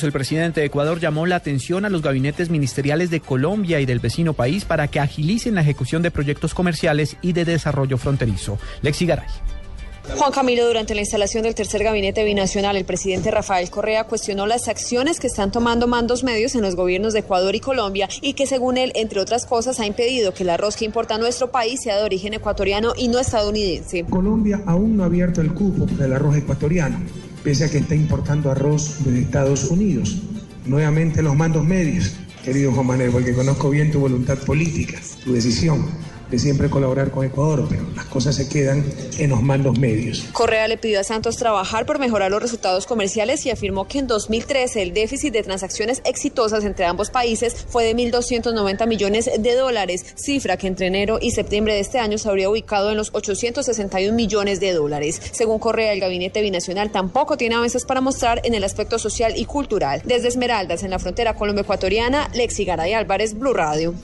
El presidente de Ecuador llamó la atención a los gabinetes ministeriales de Colombia y del vecino país para que agilicen la ejecución de proyectos comerciales y de desarrollo fronterizo. Lexi Garay. Juan Camilo, durante la instalación del tercer gabinete binacional, el presidente Rafael Correa cuestionó las acciones que están tomando mandos medios en los gobiernos de Ecuador y Colombia y que según él, entre otras cosas, ha impedido que el arroz que importa nuestro país sea de origen ecuatoriano y no estadounidense. Colombia aún no ha abierto el cupo del arroz ecuatoriano, pese a que está importando arroz de Estados Unidos. Nuevamente los mandos medios, querido Juan Manuel, porque conozco bien tu voluntad política, tu decisión de siempre colaborar con Ecuador, pero cosas se quedan en los mandos medios. Correa le pidió a Santos trabajar por mejorar los resultados comerciales y afirmó que en 2013 el déficit de transacciones exitosas entre ambos países fue de 1.290 millones de dólares, cifra que entre enero y septiembre de este año se habría ubicado en los 861 millones de dólares. Según Correa, el gabinete binacional tampoco tiene avances para mostrar en el aspecto social y cultural. Desde Esmeraldas, en la frontera colombo-ecuatoriana, Lexi Garay Álvarez, Blue Radio.